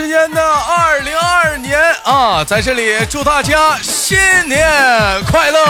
时间的二零二二年啊，在这里祝大家新年快乐！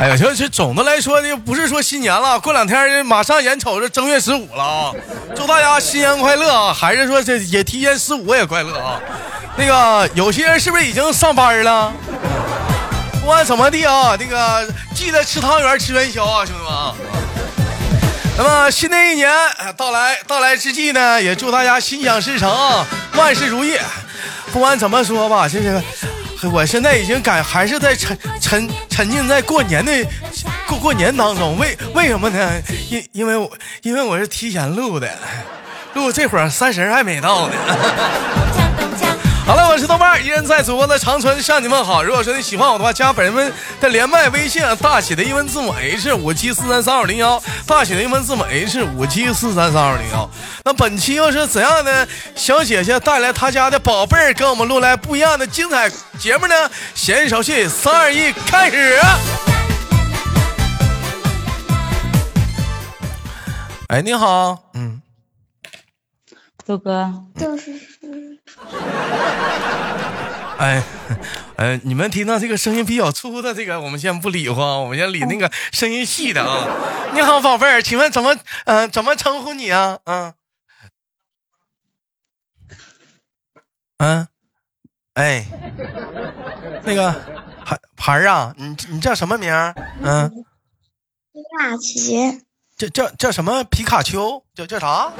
哎呀，就是总的来说呢，不是说新年了，过两天马上眼瞅着正月十五了啊，祝大家新年快乐啊！还是说这也提前十五也快乐啊？那个有些人是不是已经上班了？不管怎么地啊，那个记得吃汤圆吃元宵啊，兄弟！那么新的一年到来到来之际呢，也祝大家心想事成，万事如意。不管怎么说吧，这个我现在已经感还是在沉沉沉浸在过年的过过年当中。为为什么呢？因因为我因为我是提前录的，录这会儿三十还没到呢。好了，我是豆瓣，依然在祖国的长春向你们好。如果说你喜欢我的话，加本人们的连麦微信，大写的英文字母 H 五七四三三二零幺，大写的英文字母 H 五七四三三二零幺。那本期又是怎样的小姐姐带来她家的宝贝儿，给我们录来不一样的精彩节目呢？闲言少叙，三二一，开始！哎，你好，嗯，豆哥，就是哎，呃，你们听到这个声音比较粗的这个，我们先不理慌，我们先理那个声音细的啊。你好，宝贝儿，请问怎么，嗯、怎么称呼你啊？嗯，嗯，哎，那个孩孩儿啊，你你叫什么名嗯，皮卡丘叫叫叫什么？皮卡丘？叫叫啥？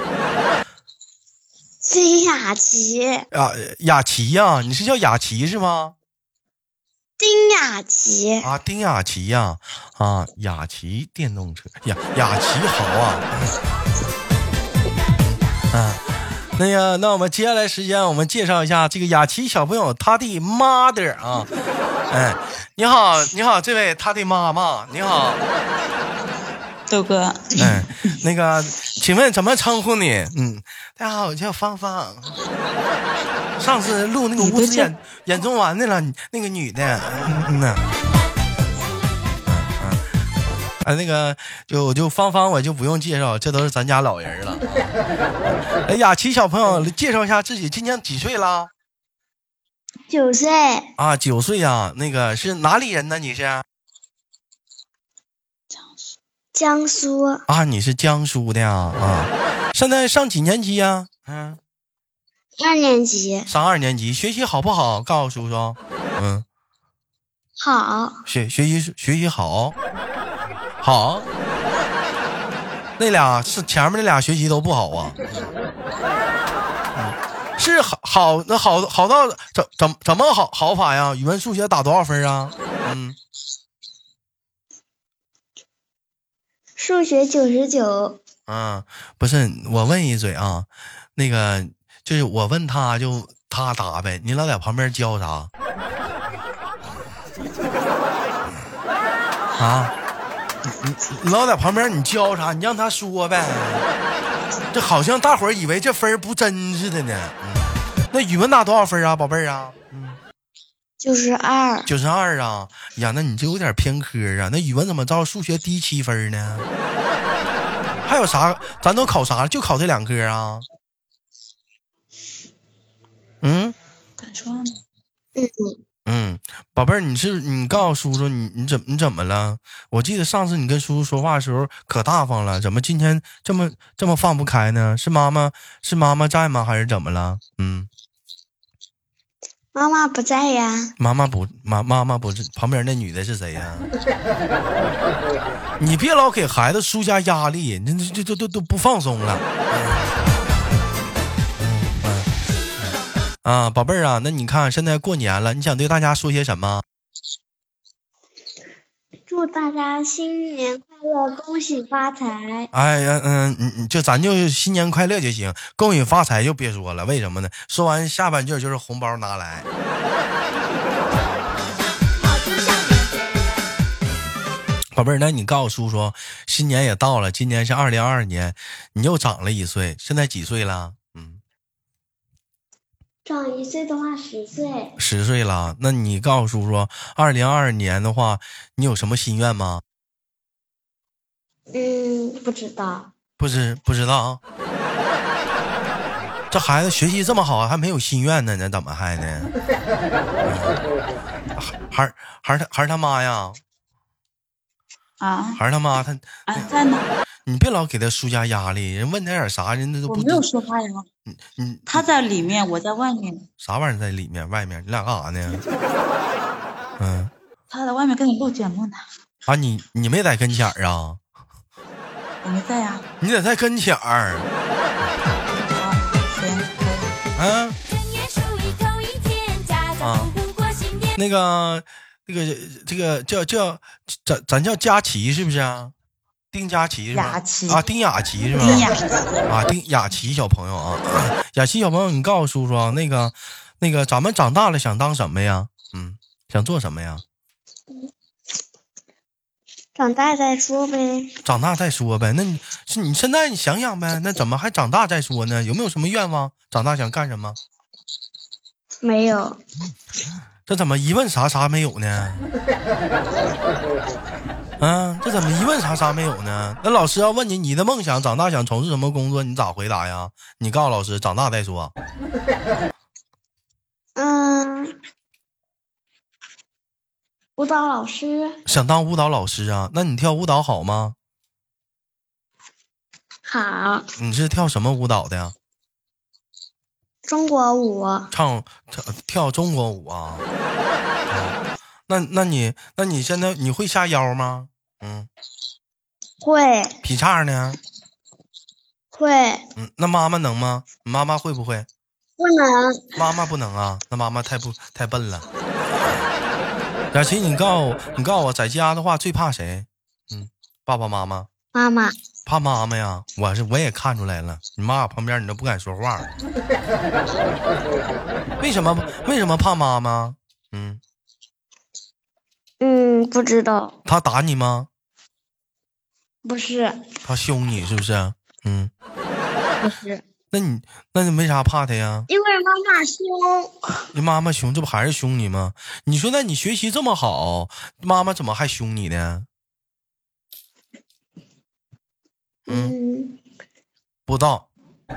崔雅琪，啊，雅琪呀、你是叫雅琪是吗？丁雅琪，啊，丁雅琪呀、啊，雅琪电动车，雅雅琪好啊，嗯，那个，那我们接下来时间，我们介绍一下这个雅琪小朋友他的 mother 啊，哎，你好，你好，这位他的妈妈，你好，豆哥，哎，那个，请问怎么称呼你？嗯，大家好，我叫芳芳。上次录那个吴思眼眼中丸的了，那个女的，嗯嗯呐。啊，那个就就芳芳，我就不用介绍，这都是咱家老人了。哎，雅琪小朋友，介绍一下自己，今年几岁了？九岁，啊，九岁呀、那个是哪里人呢？你是？江苏啊，你是江苏的呀？啊，现在上几年级呀？嗯，二年级，上二年级，学习好不好？告诉叔叔。嗯，好，学学习学习好，好。那俩是前面那俩学习都不好啊。嗯是好好那好好到怎怎怎么好好法呀？语文、数学打多少分啊？嗯，数学九十九，啊，不是，我问一嘴啊，那个就是我问他就他答呗，你老在旁边教啥？啊，你你老在旁边你教啥？你让他说呗。这好像大伙儿以为这分儿不真似的呢。那语文打多少分啊，宝贝儿啊？九十二，九十二啊！呀，那你这有点偏科啊。那语文怎么着数学低七分呢？还有啥？咱都考啥？就考这两科啊？嗯敢说吗？嗯，嗯，宝贝儿，你是你告诉叔叔，你你怎么你怎么了？我记得上次你跟叔叔说话的时候可大方了，怎么今天这么这么放不开呢？是妈妈是妈妈在吗？还是怎么了？嗯，妈妈不在呀，妈妈不妈妈妈不是旁边那女的是谁呀？你别老给孩子施加压力，你这这这都都不放松了。嗯嗯啊，宝贝儿啊，那你看现在过年了，你想对大家说些什么？祝大家新年快乐，恭喜发财，哎呀，嗯嗯嗯，就咱就新年快乐就行，恭喜发财就别说了，为什么呢？说完下半句就是红包拿来。宝贝，那你告诉叔叔，新年也到了，今年是二零二二年，你又长了一岁，现在几岁了？嗯，长一岁的话十岁，十岁了。那你告诉叔叔，二零二二年的话，你有什么心愿吗？嗯，不知道，不知不知道。这孩子学习这么好，还没有心愿呢，那怎么还呢？嗯还是还是他还是他妈呀？啊还是他妈？他啊，在哪？你别老给他施加压力，人问他点啥，人家都不我没有说话呀，嗯，他在里面，我在外面。啥玩意儿在里面外面？你俩干啥呢？嗯他在外面跟你录节目呢，啊，你你没在跟前儿啊？我没在呀。你得在跟前儿啊。啊。那个那个这个叫叫咱咱叫佳琪是不是啊？丁佳琪是吧？啊，丁雅琪是吧？丁雅啊，丁雅琪小朋友啊，雅琪小朋友，你告诉叔叔啊，那个那个咱们长大了想当什么呀？嗯，想做什么呀？长大再说呗。长大再说呗。那你是你现在你想想呗，那怎么还长大再说呢？有没有什么愿望？长大想干什么？没有，这怎么一问啥啥没有呢？啊，这怎么一问啥啥没有呢？那老师要问你你的梦想，长大想从事什么工作，你咋回答呀？你告诉老师，长大再说。嗯，舞蹈老师想当舞蹈老师啊？那你跳舞蹈好吗？好，你是跳什么舞蹈的呀？中国舞唱跳跳中国舞啊？嗯那那你那你现在你会下腰吗？嗯，会劈叉呢？会嗯，那妈妈能吗？妈妈会不会？不能妈妈不能啊，那妈妈太不太笨了。雅琪，你告诉我，你告诉我，在家的话最怕谁？嗯，爸爸妈妈妈妈怕妈妈呀。我是我也看出来了，你妈旁边你都不敢说话。为什么？为什么怕妈妈？嗯，嗯不知道她打你吗？不是他凶你是不是？嗯，不是，那你那你为啥怕他呀？因为妈妈凶，你妈妈凶，这不还是凶你吗？你说那你学习这么好，妈妈怎么还凶你呢？嗯不知道。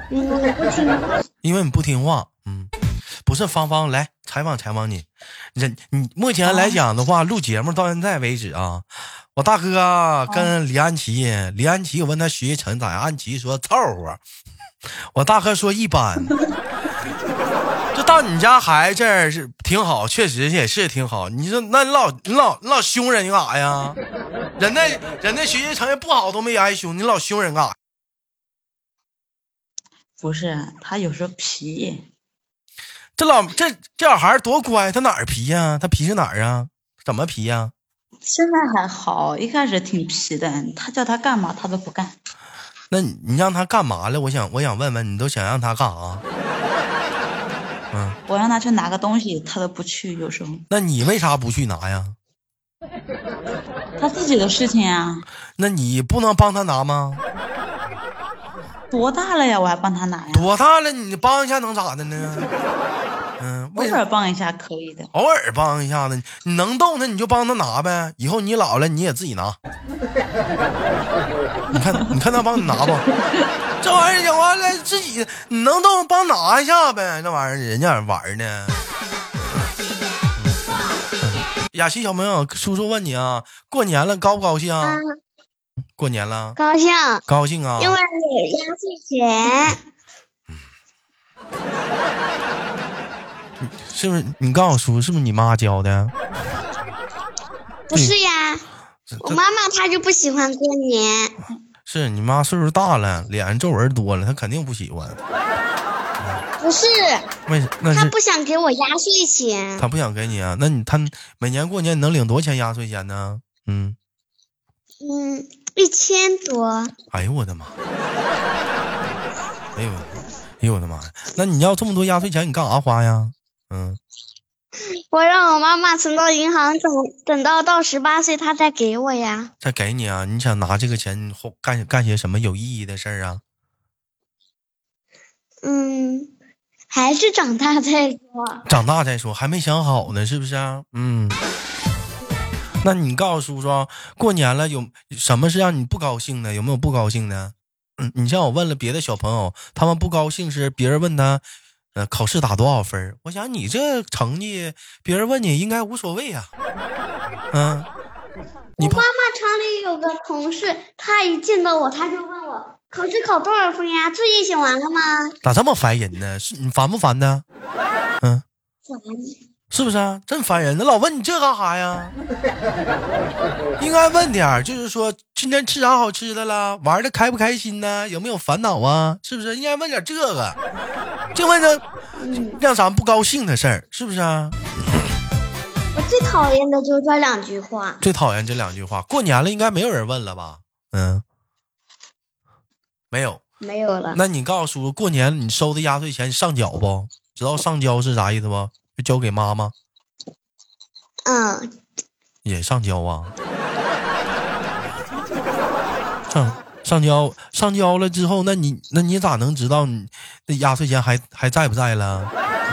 嗯我不听话，因为你不听话，嗯，不是芳芳来采访采访你，人你目前来讲的话，录节目到现在为止啊，我大哥跟李安琪，李安琪我问他学习成绩咋样，安琪说凑合，我大哥说一般。就到你家孩子这儿是挺好，确实也是挺好。你说那你老你老你老凶人干啥呀？人家人家学习成绩不好都没挨凶，你老凶人干啥？不是，他有时候皮，这老这这小孩多乖，他哪儿皮呀、他皮是哪儿啊？怎么皮呀、现在还好，一开始挺皮的，他叫他干嘛他都不干。那你你让他干嘛了？我想我想问问，你都想让他干啥？嗯我让他去拿个东西，他都不去，有时候那你为啥不去拿呀？他自己的事情啊，那你不能帮他拿吗？多大了呀，我还帮他拿呀，多大了？你帮一下能咋的呢？嗯，偶尔帮一下可以的。偶尔帮一下子？你能动他你就帮他拿呗。以后你老了你也自己拿。你看你看他帮你拿不？这玩意儿讲完了自己你能动帮拿一下呗。这玩意儿人家玩呢。雅琪小朋友，叔叔问你啊，过年了高不高兴？啊，过年了，高兴，高兴啊！因为有压岁钱，是不是？你告诉叔，是不是你妈教的？不是呀，我妈妈她就不喜欢过年，是你妈岁数大了，脸上皱纹多了，她肯定不喜欢。不是，为什那她不想给我压岁钱，她不想给你啊？那你她每年过年你能领多少钱压岁钱呢？嗯，嗯，一千多，哎呦我的妈！哎呦，哎呦我的妈呀！那你要这么多压岁钱，你干啥花呀？嗯，我让我妈妈存到银行，等等到到十八岁她再给我呀。再给你啊？你想拿这个钱后干干些什么有意义的事儿啊？嗯，还是长大再说。长大再说，还没想好呢，是不是啊？嗯。那你告诉叔叔，过年了有什么是让你不高兴的？有没有不高兴的？嗯，你像我问了别的小朋友，他们不高兴是别人问他，呃，考试打多少分？我想你这成绩，别人问你应该无所谓啊、嗯，你怕妈妈厂里有个同事，他一见到我，他就问我考试考多少分呀？作业写完了吗？咋这么烦人呢？是你烦不烦呢？嗯，烦。是不是啊？真烦人！那老问你这干啥呀？应该问点儿，就是说今天吃啥好吃的了，玩的开不开心呢？有没有烦恼啊？是不是？应该问点这个，就问这让咱不高兴的事儿，是不是啊？我最讨厌的就是这两句话。最讨厌这两句话。过年了，应该没有人问了吧？嗯，没有。没有了，那你告诉叔叔，过年你收的压岁钱上缴不？知道上交是啥意思不？就交给妈妈，嗯，也上交啊。上上交上交了之后，那你那你咋能知道你那压岁钱还还在不在了？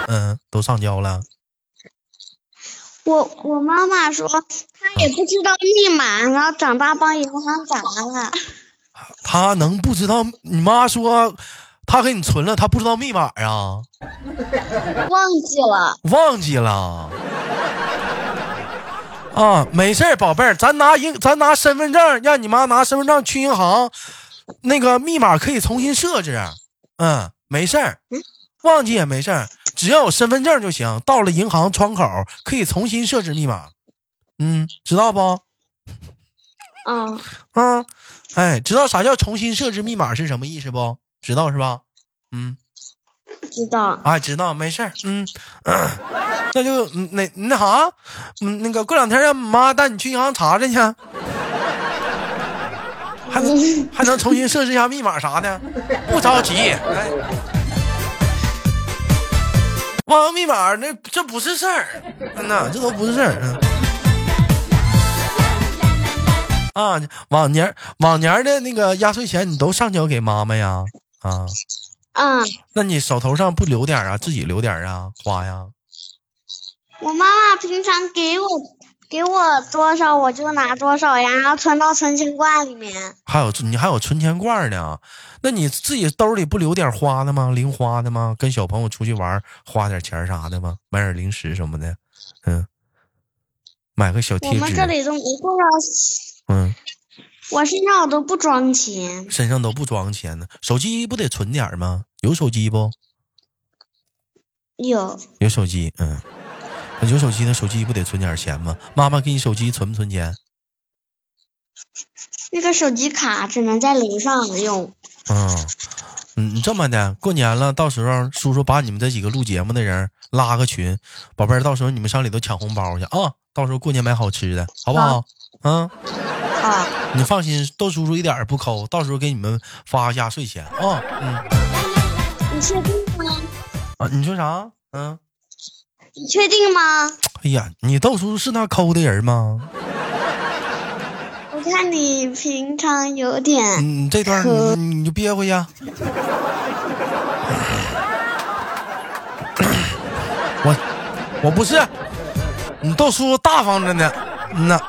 嗯，都上交了。我我妈妈说她也不知道密码，然后长大帮银行砸了。她能不知道？你妈说他给你存了，他不知道密码啊？忘记了，忘记了。啊，没事儿，宝贝儿，咱拿银，咱拿身份证，让你妈拿身份证去银行，那个密码可以重新设置。嗯，没事儿，忘记也没事儿，只要有身份证就行。到了银行窗口可以重新设置密码。嗯，知道不？嗯，啊，哎，知道啥叫重新设置密码是什么意思不？知道是吧？嗯。知道。啊，知道，没事儿，嗯，那就嗯那那啥，嗯，那个过两天让妈带你去银行查查去，还能还能重新设置一下密码啥的，不着急，哎，忘密码那这不是事儿，真的，这都不是事儿，嗯。啊，往年往年的那个压岁钱你都上交给妈妈呀？啊，嗯，那你手头上不留点啊？自己留点啊，花呀？我妈妈平常给我给我多少我就拿多少呀，然后存到存钱罐里面。还有你还有存钱罐呢？那你自己兜里不留点花的吗？零花的吗？跟小朋友出去玩花点钱啥的吗？买点零食什么的，嗯，买个小我贴纸，们这里都没多少，嗯，我身上我都不装钱。身上都不装钱呢。手机不得存点儿吗？有手机不？有，有手机，嗯，有手机那手机不得存点钱吗？妈妈给你手机存不存钱？那个手机卡只能在楼上用。嗯，嗯，你这么的，过年了，到时候叔叔把你们这几个录节目的人拉个群，宝贝儿，到时候你们上里头抢红包去啊！到时候过年买好吃的，好不好？嗯，啊，你放心，豆叔叔一点儿也不抠，到时候给你们发压岁钱啊！嗯你确定吗？啊，你说啥？嗯，你确定吗？哎呀，你豆叔叔是那抠的人吗？我看你平常有点，嗯，你这段你你就憋回去。我我不是，你豆叔叔大方着呢，嗯呐。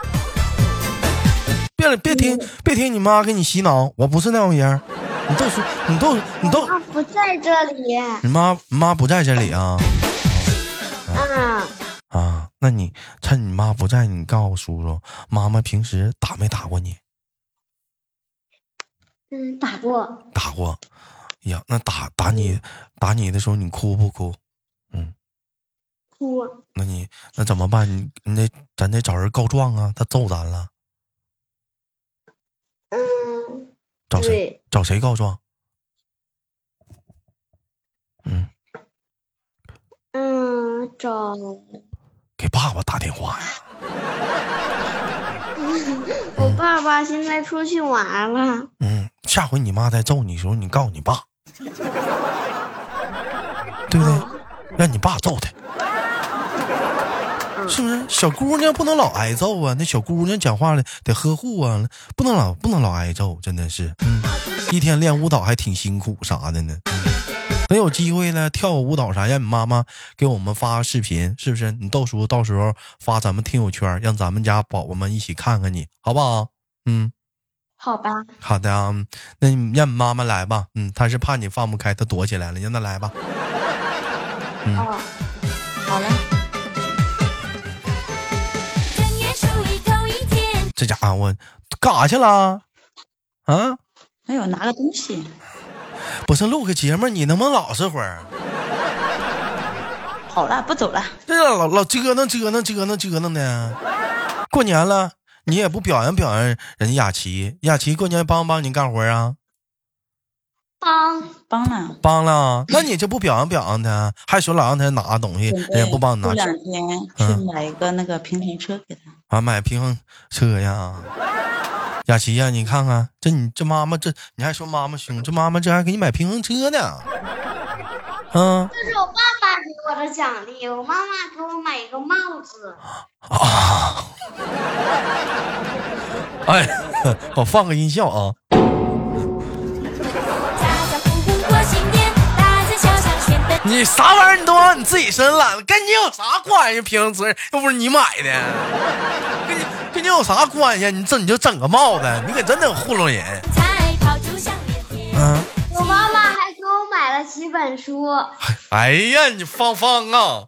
别别听别听你妈给你洗脑，我不是那种人。你都说，你都你豆，啊，不在这里。你妈你妈不在这里啊啊，啊？那你趁你妈不在，你告诉叔叔，妈妈平时打没打过你？嗯，打过。打过。哎呀，那打打你打你的时候，你哭不哭？嗯，哭。那你那怎么办？你你得咱得找人告状啊！他揍咱了，嗯，找谁？找谁告状？嗯，嗯，找给爸爸打电话呀！我爸爸现在出去玩了。嗯，下回你妈再揍你的时候，你告诉你爸，对不对？让你爸揍他，是不是？小姑娘不能老挨揍啊！那小姑娘讲话了得呵护啊，不能老不能老挨揍，真的是。嗯，一天练舞蹈还挺辛苦啥的呢。嗯等有机会了，跳个舞蹈啥，让你妈妈给我们发个视频，是不是？你到时候到时候发咱们听友圈，让咱们家宝宝们一起看看你，好不好？嗯。好吧，好的啊，那你让你妈妈来吧。嗯，她是怕你放不开，她躲起来了，让她来吧。哦，好嘞。这家伙我干啥去了？啊，没有拿个东西，不是录个节目，你能不能老实会儿？好了，不走了。这老老折腾折腾折腾折腾的，过年了你也不表扬表扬人家雅琪，雅琪过年帮不帮你干活啊？帮帮了，帮了，那你就不表扬表扬他，还说老让他拿东西，准人家不帮你拿过两天嗯去买一个那个平衡车给他。啊？买平衡车呀？雅琪呀，你看看这你这妈妈这你还说妈妈凶，这妈妈这还给你买平衡车呢？嗯这是我爸爸给我的奖励，我妈妈给我买一个帽子。啊，哎，我放个音效啊。你啥玩意儿你都往你自己身上揽，跟你有啥关系？平衡车又不是你买的，跟你跟你有啥关系？你整你就整个帽子，你可真能糊弄人。我妈妈还给我买了几本书，哎呀，你芳芳啊，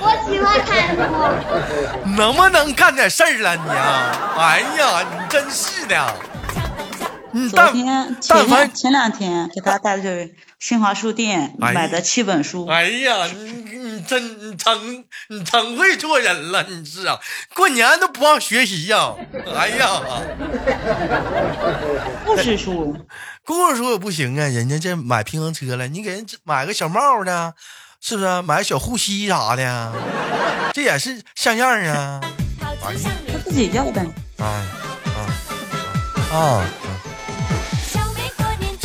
我喜欢看书。能不能干点事儿了你啊？哎呀，你真是的，你昨天但凡前两前两天给他带去新华书店哎买的七本书，哎呀，你你真你真你真会做人了，你是啊？过年都不忘学习呀、哎呀，故事书，故事书也不行啊，人家这买平衡车了，你给人买个小帽呢，是不是？买个小护膝啥的，这也是像样啊。他自己要的。哎，啊啊啊！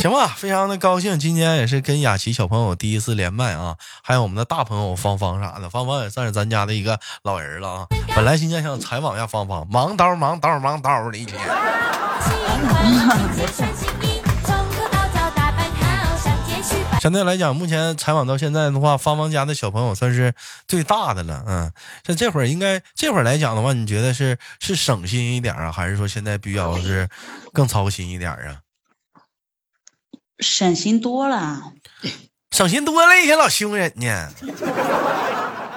行吧，非常的高兴，今天也是跟雅琪小朋友第一次连麦啊，还有我们的大朋友芳芳啥的，芳芳也算是咱家的一个老人了啊。本来今天想采访一下芳芳，忙叨忙叨忙叨的一天。相对来讲，目前采访到现在的话，芳芳家的小朋友算是最大的了。嗯，像这会儿应该这会儿来讲的话，你觉得是是省心一点啊，还是说现在比较是更操心一点啊？省心多了，省心多了，一天老凶人呢。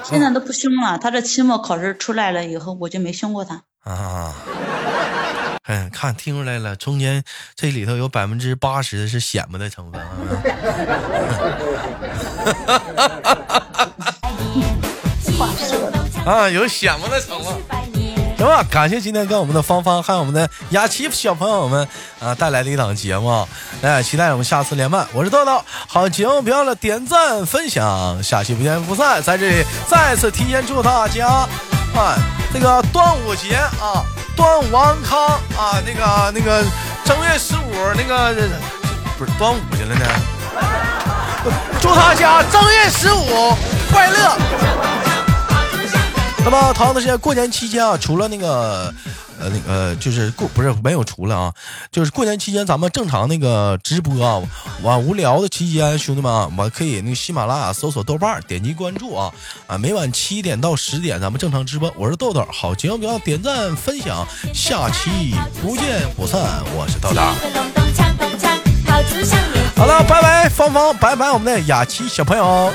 现在都不凶了。他这期末考试出来了以后，我就没凶过他。啊，嗯，看听出来了，中间这里头有百分之八十是显摆的成分啊。啊，有显摆的成分。行吧，感谢今天跟我们的芳芳还有我们的雅琪小朋友们啊带来的一档节目，哎，期待我们下次连麦。我是豆豆，好节目别忘了点赞分享，下期不见不散。在这里再次提前祝大家啊，这个端午节啊，端午安康啊，那个那个正月十五那个不是端午去了呢，祝大家正月十五快乐。那么，同样的时间，过年期间啊，除了那个，呃，那个就是过不是没有除了啊，就是过年期间咱们正常那个直播啊，晚无聊的期间，兄弟们啊，我可以那个喜马拉雅搜索豆瓣，点击关注啊啊，每晚七点到十点咱们正常直播，我是豆豆，好节目不要点赞分享，下期不见不散，我是豆豆。好了，拜拜，芳芳，拜拜，我们的雅琪小朋友。